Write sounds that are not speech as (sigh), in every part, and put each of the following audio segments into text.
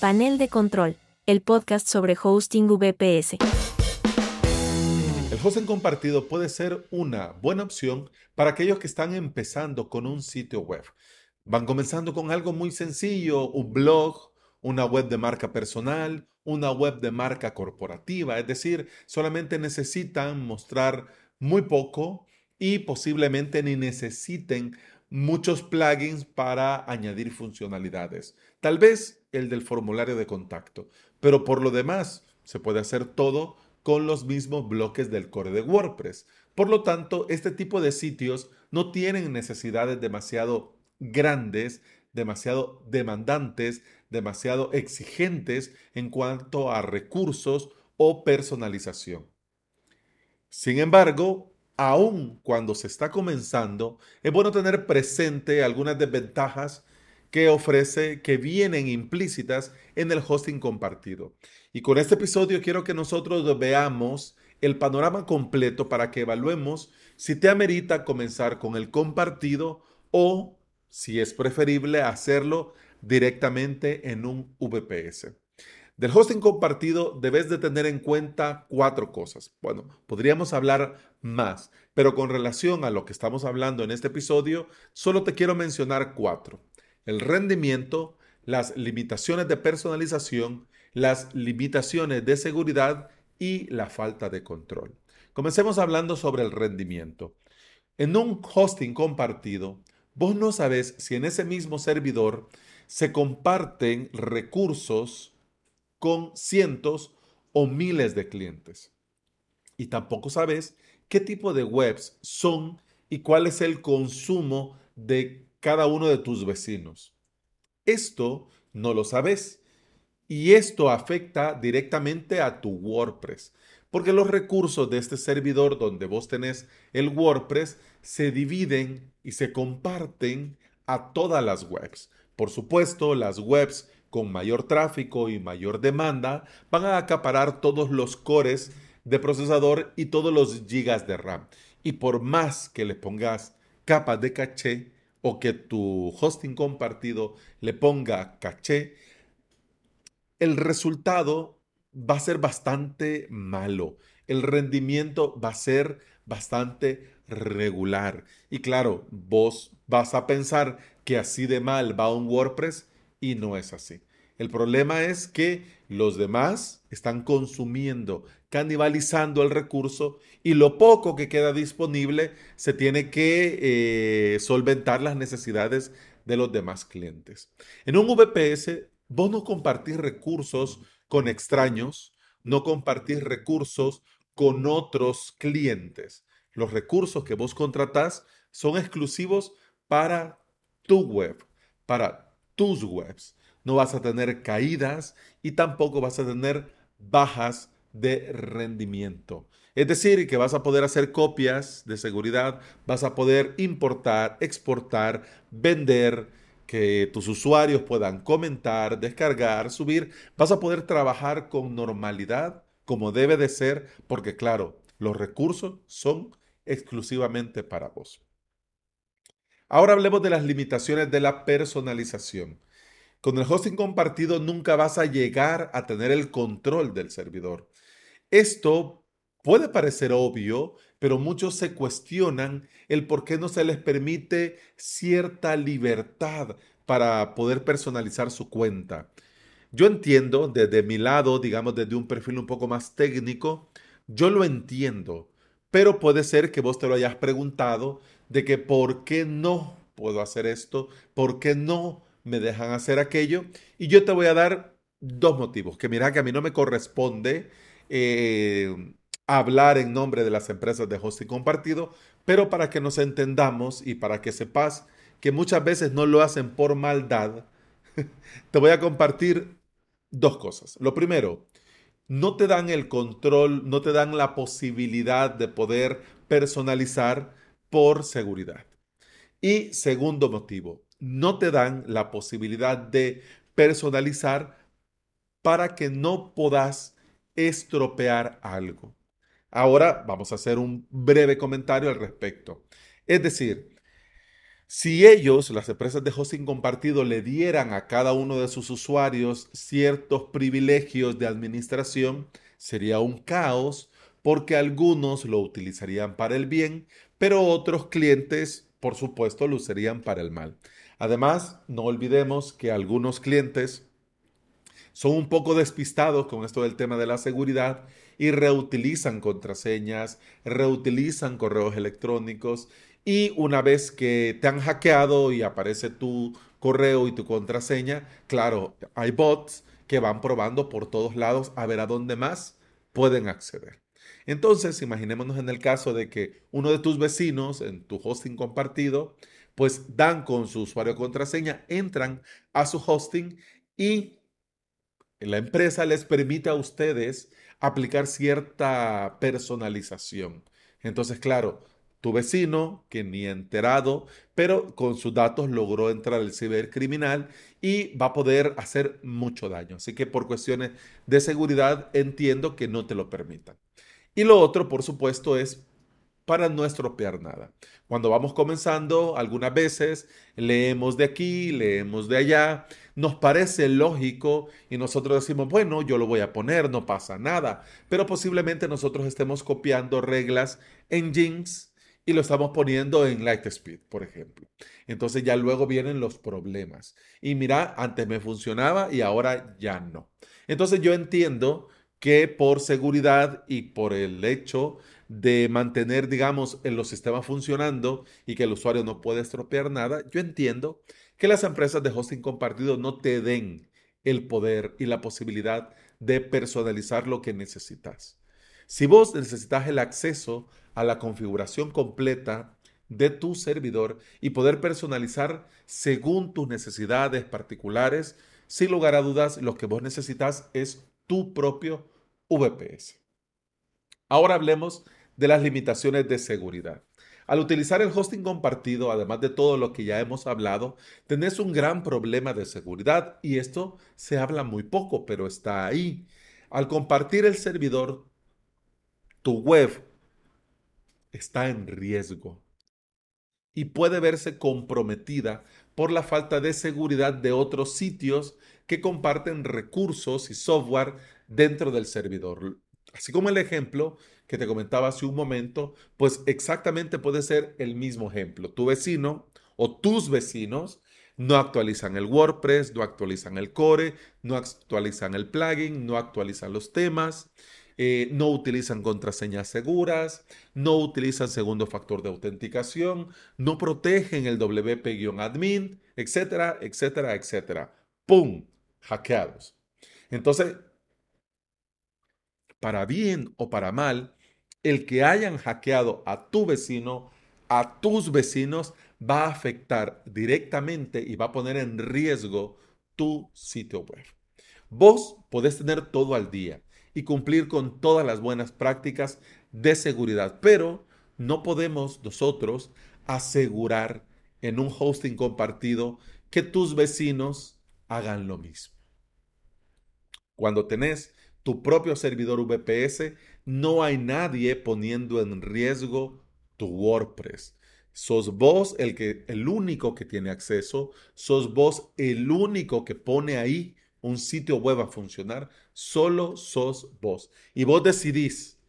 Panel de Control, el podcast sobre hosting VPS. El hosting compartido puede ser una buena opción para aquellos que están empezando con un sitio web. Van comenzando con algo muy sencillo, un blog, una web de marca personal, una web de marca corporativa, es decir, solamente necesitan mostrar muy poco y posiblemente ni necesiten muchos plugins para añadir funcionalidades. Tal vez el del formulario de contacto, pero por lo demás se puede hacer todo con los mismos bloques del core de WordPress. Por lo tanto, este tipo de sitios no tienen necesidades demasiado grandes, demasiado demandantes, demasiado exigentes en cuanto a recursos o personalización. Sin embargo, aun cuando se está comenzando, es bueno tener presente algunas desventajas que ofrece, que vienen implícitas en el hosting compartido. Y con este episodio quiero que nosotros veamos el panorama completo para que evaluemos si te amerita comenzar con el compartido o si es preferible hacerlo directamente en un VPS. Del hosting compartido debes de tener en cuenta cuatro cosas. Bueno, podríamos hablar más, pero con relación a lo que estamos hablando en este episodio, solo te quiero mencionar cuatro. El rendimiento, las limitaciones de personalización, las limitaciones de seguridad y la falta de control. Comencemos hablando sobre el rendimiento. En un hosting compartido, vos no sabes si en ese mismo servidor se comparten recursos con cientos o miles de clientes. Y tampoco sabes qué tipo de webs son y cuál es el consumo de cada uno de tus vecinos. Esto no lo sabes y esto afecta directamente a tu WordPress, porque los recursos de este servidor donde vos tenés el WordPress se dividen y se comparten a todas las webs. Por supuesto, las webs con mayor tráfico y mayor demanda van a acaparar todos los cores de procesador y todos los gigas de RAM. Y por más que le pongas capas de caché o que tu hosting compartido le ponga caché, el resultado va a ser bastante malo. El rendimiento va a ser bastante regular. Y claro, vos vas a pensar que así de mal va un WordPress y no es así. El problema es que los demás están consumiendo, canibalizando el recurso y lo poco que queda disponible se tiene que eh, solventar las necesidades de los demás clientes. En un VPS, vos no compartís recursos con extraños, no compartís recursos con otros clientes. Los recursos que vos contratás son exclusivos para tu web, para tus webs. No vas a tener caídas y tampoco vas a tener bajas de rendimiento. Es decir, que vas a poder hacer copias de seguridad, vas a poder importar, exportar, vender, que tus usuarios puedan comentar, descargar, subir. Vas a poder trabajar con normalidad como debe de ser, porque claro, los recursos son exclusivamente para vos. Ahora hablemos de las limitaciones de la personalización. Con el hosting compartido nunca vas a llegar a tener el control del servidor. Esto puede parecer obvio, pero muchos se cuestionan el por qué no se les permite cierta libertad para poder personalizar su cuenta. Yo entiendo desde mi lado, digamos desde un perfil un poco más técnico, yo lo entiendo, pero puede ser que vos te lo hayas preguntado de que por qué no puedo hacer esto, por qué no me dejan hacer aquello. Y yo te voy a dar dos motivos, que mira que a mí no me corresponde eh, hablar en nombre de las empresas de hosting compartido, pero para que nos entendamos y para que sepas que muchas veces no lo hacen por maldad, (laughs) te voy a compartir dos cosas. Lo primero, no te dan el control, no te dan la posibilidad de poder personalizar por seguridad. Y segundo motivo, no te dan la posibilidad de personalizar para que no puedas estropear algo. Ahora vamos a hacer un breve comentario al respecto. Es decir, Si ellos, las empresas de hosting compartido, le dieran a cada uno de sus usuarios ciertos privilegios de administración, sería un caos porque algunos lo utilizarían para el bien, pero otros clientes, por supuesto, lo usarían para el mal. Además, no olvidemos que algunos clientes son un poco despistados con esto del tema de la seguridad y reutilizan contraseñas, reutilizan correos electrónicos y una vez que te han hackeado y aparece tu correo y tu contraseña, claro, hay bots que van probando por todos lados a ver a dónde más pueden acceder. Entonces, imaginémonos en el caso de que uno de tus vecinos en tu hosting compartido, pues dan con su usuario contraseña, entran a su hosting y la empresa les permite a ustedes aplicar cierta personalización. Entonces, claro, tu vecino, que ni enterado, pero con sus datos logró entrar el cibercriminal y va a poder hacer mucho daño. Así que por cuestiones de seguridad entiendo que no te lo permitan. Y lo otro, por supuesto, es para no estropear nada. Cuando vamos comenzando, algunas veces leemos de aquí, leemos de allá, nos parece lógico y nosotros decimos, bueno, yo lo voy a poner, no pasa nada, pero posiblemente nosotros estemos copiando reglas en Jinx y lo estamos poniendo en Lightspeed, por ejemplo. Entonces ya luego vienen los problemas. Y mira, antes me funcionaba y ahora ya no. Entonces yo entiendo que por seguridad y por el hecho de mantener, digamos, en los sistemas funcionando y que el usuario no puede estropear nada, yo entiendo que las empresas de hosting compartido no te den el poder y la posibilidad de personalizar lo que necesitas. Si vos necesitas el acceso a la configuración completa de tu servidor y poder personalizar según tus necesidades particulares, sin lugar a dudas, lo que vos necesitas es tu propio VPS. Ahora hablemos de las limitaciones de seguridad. Al utilizar el hosting compartido, además de todo lo que ya hemos hablado, tenés un gran problema de seguridad y esto se habla muy poco, pero está ahí. Al compartir el servidor, tu web está en riesgo y puede verse comprometida por la falta de seguridad de otros sitios que comparten recursos y software dentro del servidor. Así como el ejemplo que te comentaba hace un momento, pues exactamente puede ser el mismo ejemplo. Tu vecino o tus vecinos no actualizan el WordPress, no actualizan el core, no actualizan el plugin, no actualizan los temas, eh, no utilizan contraseñas seguras, no utilizan segundo factor de autenticación, no protegen el WP-admin, etcétera, etcétera, etcétera. ¡Pum! Hackeados. Entonces, para bien o para mal, el que hayan hackeado a tu vecino, a tus vecinos, va a afectar directamente y va a poner en riesgo tu sitio web. Vos podés tener todo al día y cumplir con todas las buenas prácticas de seguridad, pero no podemos nosotros asegurar en un hosting compartido que tus vecinos hagan lo mismo. Cuando tenés tu propio servidor VPS, no hay nadie poniendo en riesgo tu WordPress. Sos vos el, que, el único que tiene acceso, sos vos el único que pone ahí un sitio web a funcionar, solo sos vos. Y vos decidís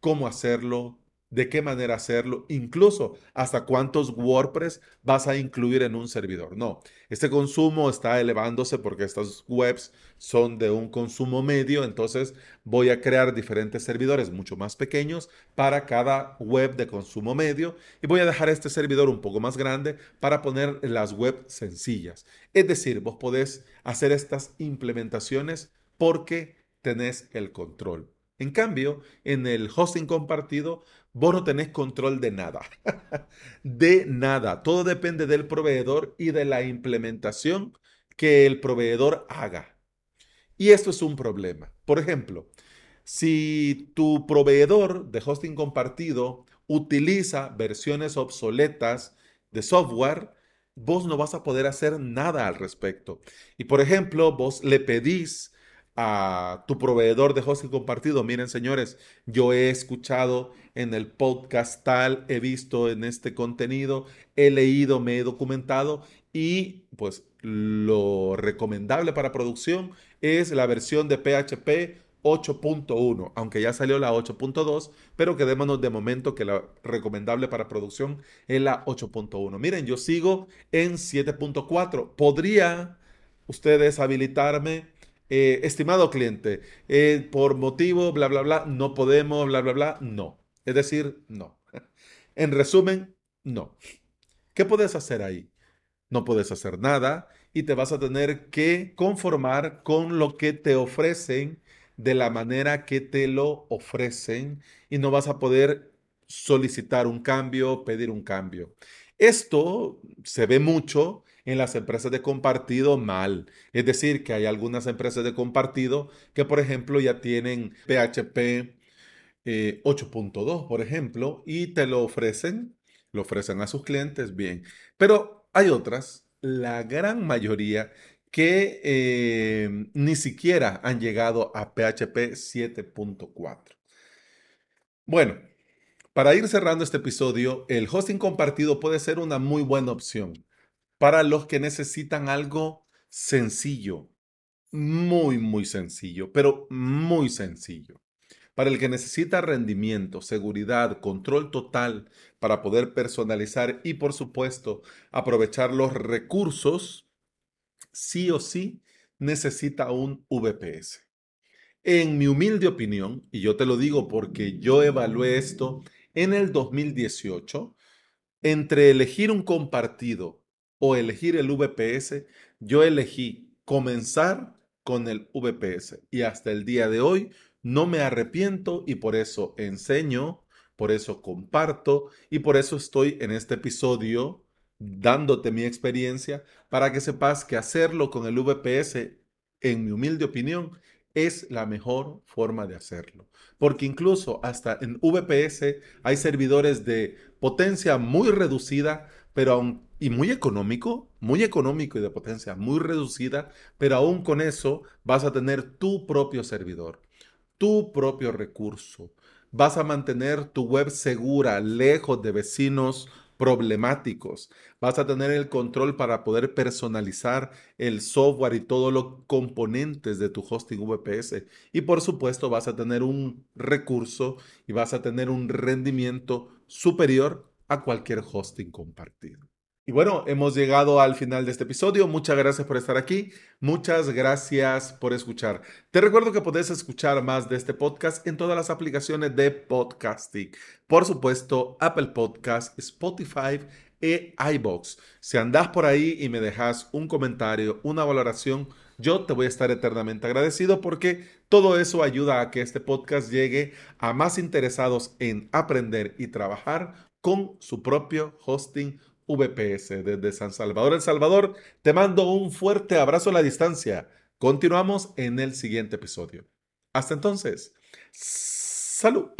cómo hacerlo, de qué manera hacerlo, incluso hasta cuántos WordPress vas a incluir en un servidor. No, este consumo está elevándose porque estas webs son de un consumo medio, entonces voy a crear diferentes servidores mucho más pequeños para cada web de consumo medio y voy a dejar este servidor un poco más grande para poner las webs sencillas. Es decir, vos podés hacer estas implementaciones porque tenés el control. En cambio, en el hosting compartido, vos no tenés control de nada. (laughs) de nada. Todo depende del proveedor y de la implementación que el proveedor haga. Y esto es un problema. Por ejemplo, si tu proveedor de hosting compartido utiliza versiones obsoletas de software, vos no vas a poder hacer nada al respecto. Y por ejemplo, vos le pedís a tu proveedor de hosting compartido. Miren, señores, yo he escuchado en el podcast tal, he visto en este contenido, he leído, me he documentado y pues lo recomendable para producción es la versión de PHP 8.1, aunque ya salió la 8.2, pero quedémonos de momento que la recomendable para producción es la 8.1. Miren, yo sigo en 7.4. ¿Podría ustedes habilitarme? Eh, estimado cliente, eh, por motivo, bla, bla, bla, no podemos, bla, bla, bla, no. Es decir, no. (laughs) En resumen, no. ¿Qué puedes hacer ahí? No puedes hacer nada y te vas a tener que conformar con lo que te ofrecen de la manera que te lo ofrecen y no vas a poder solicitar un cambio, pedir un cambio. Esto se ve mucho en las empresas de compartido mal. Es decir, que hay algunas empresas de compartido que, por ejemplo, ya tienen PHP 8.2, eh, por ejemplo, y te lo ofrecen, lo ofrecen a sus clientes, bien. Pero hay otras, la gran mayoría, que eh, ni siquiera han llegado a PHP 7.4. Bueno, para ir cerrando este episodio, el hosting compartido puede ser una muy buena opción para los que necesitan algo sencillo, muy, muy sencillo, pero muy sencillo. Para el que necesita rendimiento, seguridad, control total para poder personalizar y por supuesto aprovechar los recursos sí o sí necesita un VPS. En mi humilde opinión, y yo te lo digo porque yo evalué esto en el 2018, entre elegir un compartido o elegir el VPS, yo elegí comenzar con el VPS y hasta el día de hoy no me arrepiento y por eso enseño, por eso comparto y por eso estoy en este episodio dándote mi experiencia para que sepas que hacerlo con el VPS, en mi humilde opinión, es la mejor forma de hacerlo. Porque incluso hasta en VPS hay servidores de potencia muy reducida, pero aún, y muy económico, muy económico y de potencia muy reducida, pero aún con eso vas a tener tu propio servidor, tu propio recurso. Vas a mantener tu web segura, lejos de vecinos problemáticos. Vas a tener el control para poder personalizar el software y todos los componentes de tu hosting VPS. Y por supuesto vas a tener un recurso y vas a tener un rendimiento superior a cualquier hosting compartido. Y bueno, hemos llegado al final de este episodio. Muchas gracias por estar aquí. Muchas gracias por escuchar. Te recuerdo que puedes escuchar más de este podcast en todas las aplicaciones de podcasting. Por supuesto, Apple Podcast, Spotify e iBox. Si andas por ahí y me dejas un comentario, una valoración, yo te voy a estar eternamente agradecido porque todo eso ayuda a que este podcast llegue a más interesados en aprender y trabajar con su propio hosting VPS desde San Salvador, El Salvador. Te mando un fuerte abrazo a la distancia. Continuamos en el siguiente episodio. Hasta entonces, salud.